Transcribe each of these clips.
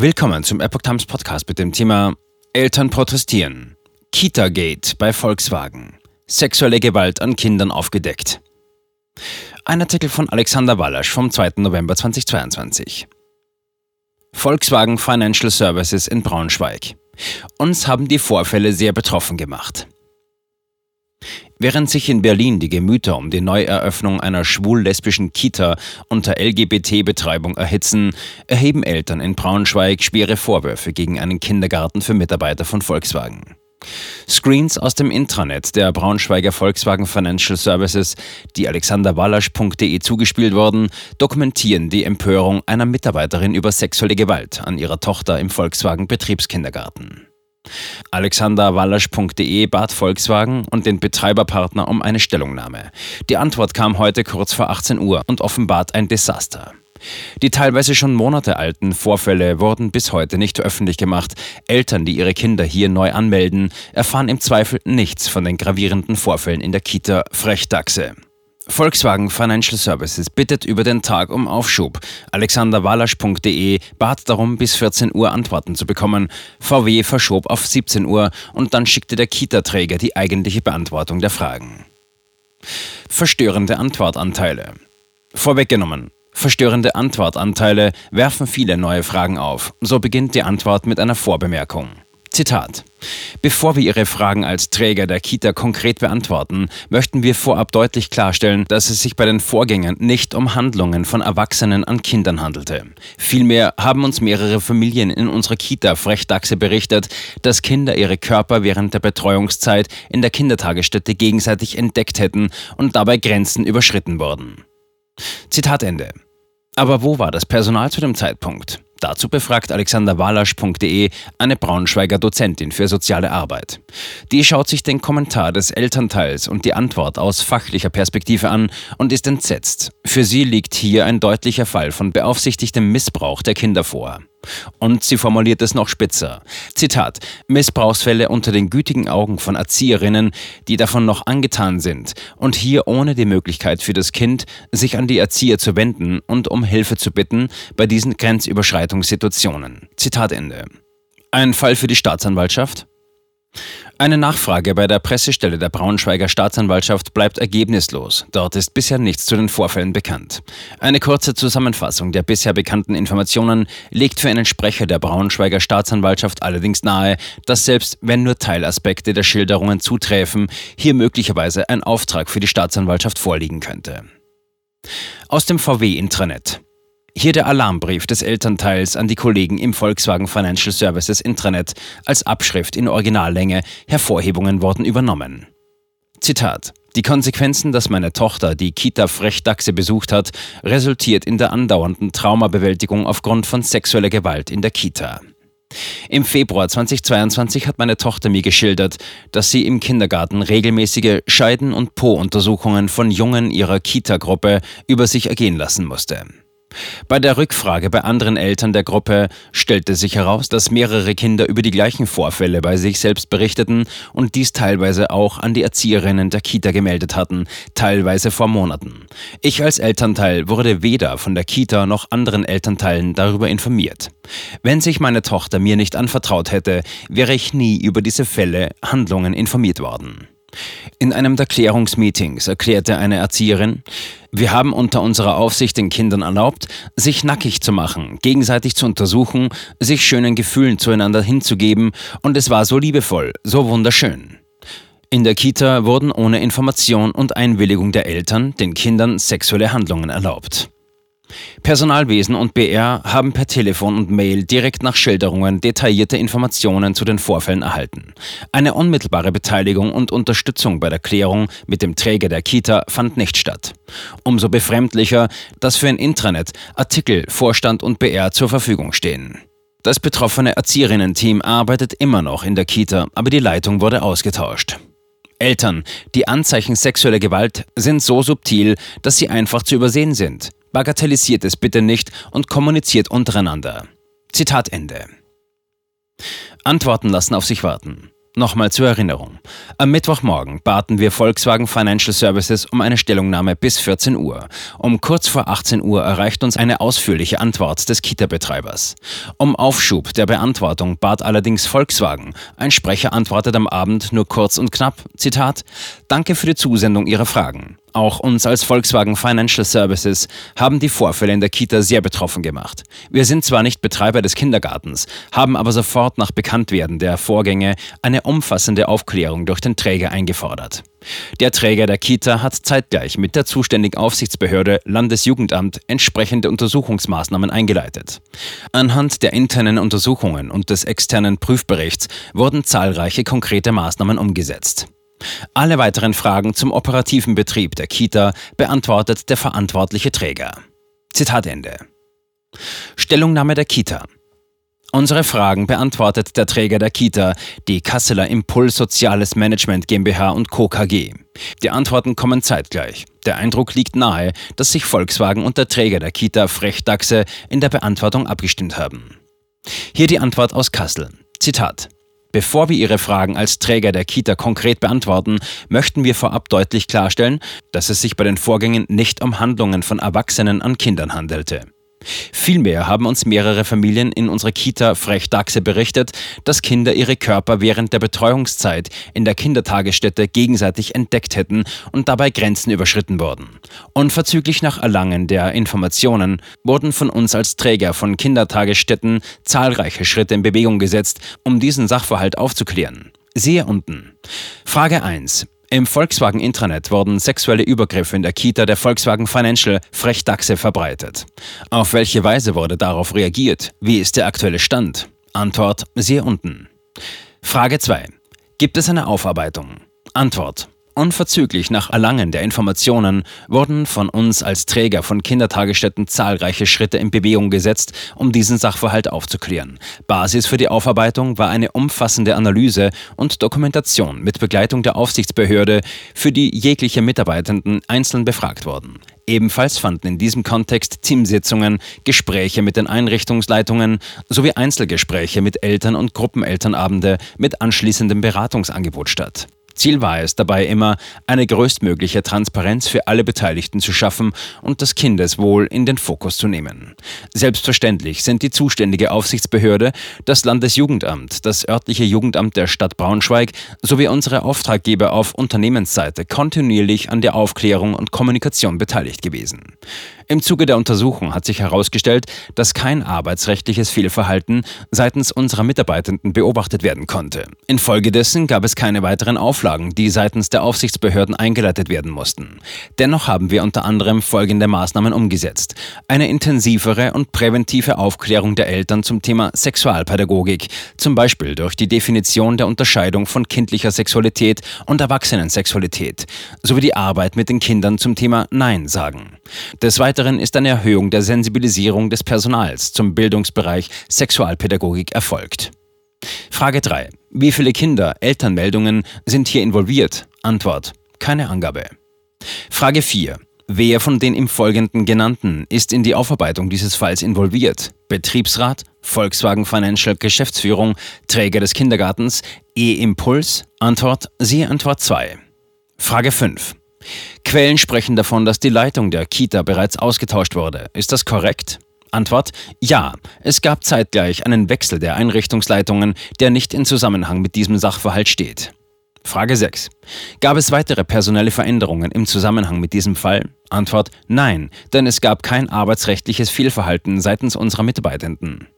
Willkommen zum Epoch Times Podcast mit dem Thema Eltern protestieren. Kita-Gate bei Volkswagen. Sexuelle Gewalt an Kindern aufgedeckt. Ein Artikel von Alexander Wallasch vom 2. November 2022. Volkswagen Financial Services in Braunschweig. Uns haben die Vorfälle sehr betroffen gemacht. Während sich in Berlin die Gemüter um die Neueröffnung einer schwul-lesbischen Kita unter LGBT-Betreibung erhitzen, erheben Eltern in Braunschweig schwere Vorwürfe gegen einen Kindergarten für Mitarbeiter von Volkswagen. Screens aus dem Intranet der Braunschweiger Volkswagen Financial Services, die alexanderwallasch.de zugespielt wurden, dokumentieren die Empörung einer Mitarbeiterin über sexuelle Gewalt an ihrer Tochter im Volkswagen Betriebskindergarten. Alexanderwallasch.de bat Volkswagen und den Betreiberpartner um eine Stellungnahme. Die Antwort kam heute kurz vor 18 Uhr und offenbart ein Desaster. Die teilweise schon Monate alten Vorfälle wurden bis heute nicht öffentlich gemacht. Eltern, die ihre Kinder hier neu anmelden, erfahren im Zweifel nichts von den gravierenden Vorfällen in der Kita Frechdachse. Volkswagen Financial Services bittet über den Tag um Aufschub. AlexanderWalasch.de bat darum, bis 14 Uhr Antworten zu bekommen. VW verschob auf 17 Uhr und dann schickte der Kita-Träger die eigentliche Beantwortung der Fragen. Verstörende Antwortanteile. Vorweggenommen. Verstörende Antwortanteile werfen viele neue Fragen auf. So beginnt die Antwort mit einer Vorbemerkung. Zitat. Bevor wir Ihre Fragen als Träger der Kita konkret beantworten, möchten wir vorab deutlich klarstellen, dass es sich bei den Vorgängen nicht um Handlungen von Erwachsenen an Kindern handelte. Vielmehr haben uns mehrere Familien in unserer Kita Frechdachse berichtet, dass Kinder ihre Körper während der Betreuungszeit in der Kindertagesstätte gegenseitig entdeckt hätten und dabei Grenzen überschritten wurden. Zitat Ende. Aber wo war das Personal zu dem Zeitpunkt? Dazu befragt alexanderwalasch.de eine Braunschweiger Dozentin für soziale Arbeit. Die schaut sich den Kommentar des Elternteils und die Antwort aus fachlicher Perspektive an und ist entsetzt. Für sie liegt hier ein deutlicher Fall von beaufsichtigtem Missbrauch der Kinder vor. Und sie formuliert es noch spitzer. Zitat: Missbrauchsfälle unter den gütigen Augen von Erzieherinnen, die davon noch angetan sind und hier ohne die Möglichkeit für das Kind, sich an die Erzieher zu wenden und um Hilfe zu bitten bei diesen Grenzüberschreitungssituationen. Zitat Ende. Ein Fall für die Staatsanwaltschaft? Eine Nachfrage bei der Pressestelle der Braunschweiger Staatsanwaltschaft bleibt ergebnislos. Dort ist bisher nichts zu den Vorfällen bekannt. Eine kurze Zusammenfassung der bisher bekannten Informationen legt für einen Sprecher der Braunschweiger Staatsanwaltschaft allerdings nahe, dass selbst wenn nur Teilaspekte der Schilderungen zuträfen, hier möglicherweise ein Auftrag für die Staatsanwaltschaft vorliegen könnte. Aus dem VW-Intranet. Hier der Alarmbrief des Elternteils an die Kollegen im Volkswagen Financial Services Intranet als Abschrift in Originallänge, Hervorhebungen wurden übernommen. Zitat die Konsequenzen, dass meine Tochter die Kita Frechdachse besucht hat, resultiert in der andauernden Traumabewältigung aufgrund von sexueller Gewalt in der Kita. Im Februar 2022 hat meine Tochter mir geschildert, dass sie im Kindergarten regelmäßige Scheiden- und Po-Untersuchungen von Jungen ihrer Kita-Gruppe über sich ergehen lassen musste. Bei der Rückfrage bei anderen Eltern der Gruppe stellte sich heraus, dass mehrere Kinder über die gleichen Vorfälle bei sich selbst berichteten und dies teilweise auch an die Erzieherinnen der Kita gemeldet hatten, teilweise vor Monaten. Ich als Elternteil wurde weder von der Kita noch anderen Elternteilen darüber informiert. Wenn sich meine Tochter mir nicht anvertraut hätte, wäre ich nie über diese Fälle, Handlungen informiert worden. In einem der Klärungsmeetings erklärte eine Erzieherin, wir haben unter unserer Aufsicht den Kindern erlaubt, sich nackig zu machen, gegenseitig zu untersuchen, sich schönen Gefühlen zueinander hinzugeben, und es war so liebevoll, so wunderschön. In der Kita wurden ohne Information und Einwilligung der Eltern den Kindern sexuelle Handlungen erlaubt. Personalwesen und BR haben per Telefon und Mail direkt nach Schilderungen detaillierte Informationen zu den Vorfällen erhalten. Eine unmittelbare Beteiligung und Unterstützung bei der Klärung mit dem Träger der Kita fand nicht statt. Umso befremdlicher, dass für ein Intranet Artikel, Vorstand und BR zur Verfügung stehen. Das betroffene Erzieherinnen-Team arbeitet immer noch in der Kita, aber die Leitung wurde ausgetauscht. Eltern, die Anzeichen sexueller Gewalt sind so subtil, dass sie einfach zu übersehen sind. Bagatellisiert es bitte nicht und kommuniziert untereinander. Zitat Ende. Antworten lassen auf sich warten. Nochmal zur Erinnerung. Am Mittwochmorgen baten wir Volkswagen Financial Services um eine Stellungnahme bis 14 Uhr. Um kurz vor 18 Uhr erreicht uns eine ausführliche Antwort des Kita-Betreibers. Um Aufschub der Beantwortung bat allerdings Volkswagen. Ein Sprecher antwortet am Abend nur kurz und knapp, Zitat, Danke für die Zusendung Ihrer Fragen. Auch uns als Volkswagen Financial Services haben die Vorfälle in der Kita sehr betroffen gemacht. Wir sind zwar nicht Betreiber des Kindergartens, haben aber sofort nach Bekanntwerden der Vorgänge eine umfassende Aufklärung durch den Träger eingefordert. Der Träger der Kita hat zeitgleich mit der zuständigen Aufsichtsbehörde Landesjugendamt entsprechende Untersuchungsmaßnahmen eingeleitet. Anhand der internen Untersuchungen und des externen Prüfberichts wurden zahlreiche konkrete Maßnahmen umgesetzt. Alle weiteren Fragen zum operativen Betrieb der Kita beantwortet der verantwortliche Träger. Zitat Ende. Stellungnahme der Kita. Unsere Fragen beantwortet der Träger der Kita, die Kasseler Impuls Soziales Management GmbH und Co. KG. Die Antworten kommen zeitgleich. Der Eindruck liegt nahe, dass sich Volkswagen und der Träger der Kita Frechdachse in der Beantwortung abgestimmt haben. Hier die Antwort aus Kassel. Zitat. Bevor wir Ihre Fragen als Träger der Kita konkret beantworten, möchten wir vorab deutlich klarstellen, dass es sich bei den Vorgängen nicht um Handlungen von Erwachsenen an Kindern handelte. Vielmehr haben uns mehrere Familien in unserer Kita Frechdachse berichtet, dass Kinder ihre Körper während der Betreuungszeit in der Kindertagesstätte gegenseitig entdeckt hätten und dabei Grenzen überschritten wurden. Unverzüglich nach Erlangen der Informationen wurden von uns als Träger von Kindertagesstätten zahlreiche Schritte in Bewegung gesetzt, um diesen Sachverhalt aufzuklären. Siehe unten. Frage 1. Im Volkswagen Intranet wurden sexuelle Übergriffe in der Kita der Volkswagen Financial Frechdachse verbreitet. Auf welche Weise wurde darauf reagiert? Wie ist der aktuelle Stand? Antwort siehe unten. Frage 2. Gibt es eine Aufarbeitung? Antwort. Unverzüglich nach Erlangen der Informationen wurden von uns als Träger von Kindertagesstätten zahlreiche Schritte in Bewegung gesetzt, um diesen Sachverhalt aufzuklären. Basis für die Aufarbeitung war eine umfassende Analyse und Dokumentation mit Begleitung der Aufsichtsbehörde, für die jegliche Mitarbeitenden einzeln befragt wurden. Ebenfalls fanden in diesem Kontext Teamsitzungen, Gespräche mit den Einrichtungsleitungen sowie Einzelgespräche mit Eltern und Gruppenelternabende mit anschließendem Beratungsangebot statt. Ziel war es dabei immer, eine größtmögliche Transparenz für alle Beteiligten zu schaffen und das Kindeswohl in den Fokus zu nehmen. Selbstverständlich sind die zuständige Aufsichtsbehörde, das Landesjugendamt, das örtliche Jugendamt der Stadt Braunschweig sowie unsere Auftraggeber auf Unternehmensseite kontinuierlich an der Aufklärung und Kommunikation beteiligt gewesen. Im Zuge der Untersuchung hat sich herausgestellt, dass kein arbeitsrechtliches Fehlverhalten seitens unserer Mitarbeitenden beobachtet werden konnte. Infolgedessen gab es keine weiteren Auflagen, die seitens der Aufsichtsbehörden eingeleitet werden mussten. Dennoch haben wir unter anderem folgende Maßnahmen umgesetzt. Eine intensivere und präventive Aufklärung der Eltern zum Thema Sexualpädagogik, zum Beispiel durch die Definition der Unterscheidung von kindlicher Sexualität und Erwachsenensexualität, sowie die Arbeit mit den Kindern zum Thema Nein sagen. Des Weiteren Weiteren ist eine Erhöhung der Sensibilisierung des Personals zum Bildungsbereich Sexualpädagogik erfolgt. Frage 3. Wie viele Kinder, Elternmeldungen sind hier involviert? Antwort. Keine Angabe. Frage 4. Wer von den im Folgenden genannten ist in die Aufarbeitung dieses Falls involviert? Betriebsrat, Volkswagen Financial Geschäftsführung, Träger des Kindergartens, E-Impuls? Antwort, siehe Antwort 2. Frage 5. Quellen sprechen davon, dass die Leitung der Kita bereits ausgetauscht wurde. Ist das korrekt? Antwort: Ja, es gab zeitgleich einen Wechsel der Einrichtungsleitungen, der nicht in Zusammenhang mit diesem Sachverhalt steht. Frage 6. Gab es weitere personelle Veränderungen im Zusammenhang mit diesem Fall? Antwort: Nein, denn es gab kein arbeitsrechtliches Fehlverhalten seitens unserer Mitarbeitenden.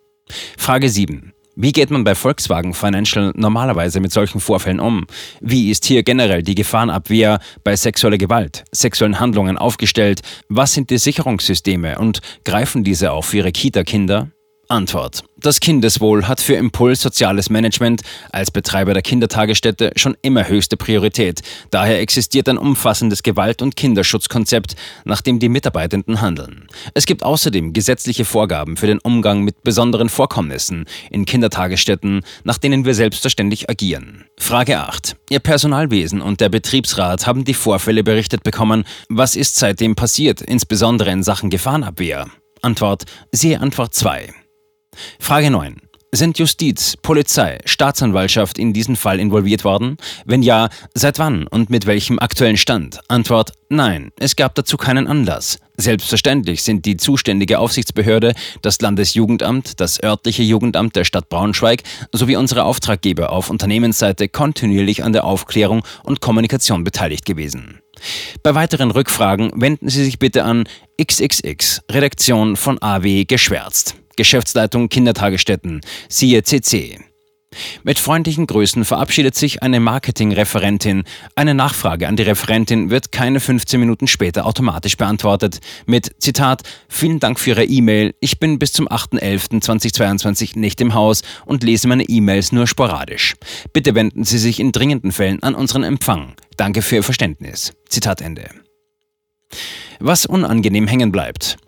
Frage 7. Wie geht man bei Volkswagen Financial normalerweise mit solchen Vorfällen um? Wie ist hier generell die Gefahrenabwehr bei sexueller Gewalt, sexuellen Handlungen aufgestellt? Was sind die Sicherungssysteme und greifen diese für Ihre Kita-Kinder? Antwort. Das Kindeswohl hat für Impuls Soziales Management als Betreiber der Kindertagesstätte schon immer höchste Priorität. Daher existiert ein umfassendes Gewalt- und Kinderschutzkonzept, nach dem die Mitarbeitenden handeln. Es gibt außerdem gesetzliche Vorgaben für den Umgang mit besonderen Vorkommnissen in Kindertagesstätten, nach denen wir selbstverständlich agieren. Frage 8. Ihr Personalwesen und der Betriebsrat haben die Vorfälle berichtet bekommen. Was ist seitdem passiert, insbesondere in Sachen Gefahrenabwehr? Antwort. Siehe Antwort 2. Frage 9. Sind Justiz, Polizei, Staatsanwaltschaft in diesen Fall involviert worden? Wenn ja, seit wann und mit welchem aktuellen Stand? Antwort Nein, es gab dazu keinen Anlass. Selbstverständlich sind die zuständige Aufsichtsbehörde, das Landesjugendamt, das örtliche Jugendamt der Stadt Braunschweig sowie unsere Auftraggeber auf Unternehmensseite kontinuierlich an der Aufklärung und Kommunikation beteiligt gewesen. Bei weiteren Rückfragen wenden Sie sich bitte an XXX, Redaktion von AW Geschwärzt. Geschäftsleitung Kindertagesstätten, siehe CC. Mit freundlichen Grüßen verabschiedet sich eine Marketingreferentin. Eine Nachfrage an die Referentin wird keine 15 Minuten später automatisch beantwortet. Mit Zitat: Vielen Dank für Ihre E-Mail. Ich bin bis zum 8.11.2022 nicht im Haus und lese meine E-Mails nur sporadisch. Bitte wenden Sie sich in dringenden Fällen an unseren Empfang. Danke für Ihr Verständnis. Zitat Ende. Was unangenehm hängen bleibt.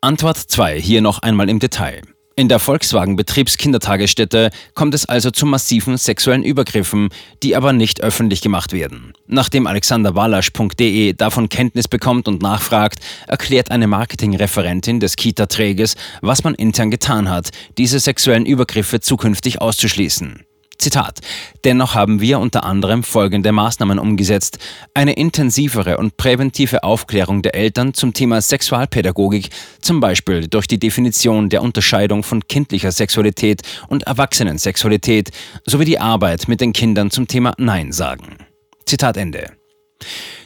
Antwort 2 hier noch einmal im Detail. In der Volkswagen Betriebskindertagesstätte kommt es also zu massiven sexuellen Übergriffen, die aber nicht öffentlich gemacht werden. Nachdem alexanderwalasch.de davon Kenntnis bekommt und nachfragt, erklärt eine Marketingreferentin des Kita-Trägers, was man intern getan hat, diese sexuellen Übergriffe zukünftig auszuschließen. Zitat. Dennoch haben wir unter anderem folgende Maßnahmen umgesetzt. Eine intensivere und präventive Aufklärung der Eltern zum Thema Sexualpädagogik, zum Beispiel durch die Definition der Unterscheidung von kindlicher Sexualität und Erwachsenensexualität sowie die Arbeit mit den Kindern zum Thema Nein sagen. Zitat Ende.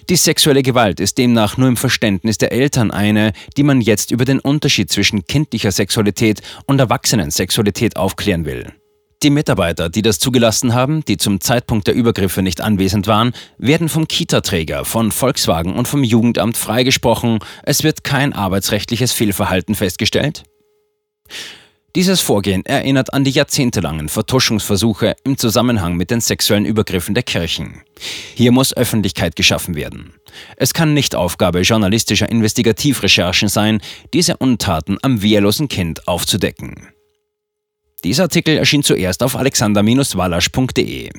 Die sexuelle Gewalt ist demnach nur im Verständnis der Eltern eine, die man jetzt über den Unterschied zwischen kindlicher Sexualität und Erwachsenensexualität aufklären will. Die Mitarbeiter, die das zugelassen haben, die zum Zeitpunkt der Übergriffe nicht anwesend waren, werden vom Kita-Träger, von Volkswagen und vom Jugendamt freigesprochen. Es wird kein arbeitsrechtliches Fehlverhalten festgestellt. Dieses Vorgehen erinnert an die jahrzehntelangen Vertuschungsversuche im Zusammenhang mit den sexuellen Übergriffen der Kirchen. Hier muss Öffentlichkeit geschaffen werden. Es kann nicht Aufgabe journalistischer Investigativrecherchen sein, diese Untaten am wehrlosen Kind aufzudecken. Dieser Artikel erschien zuerst auf alexander-walasch.de.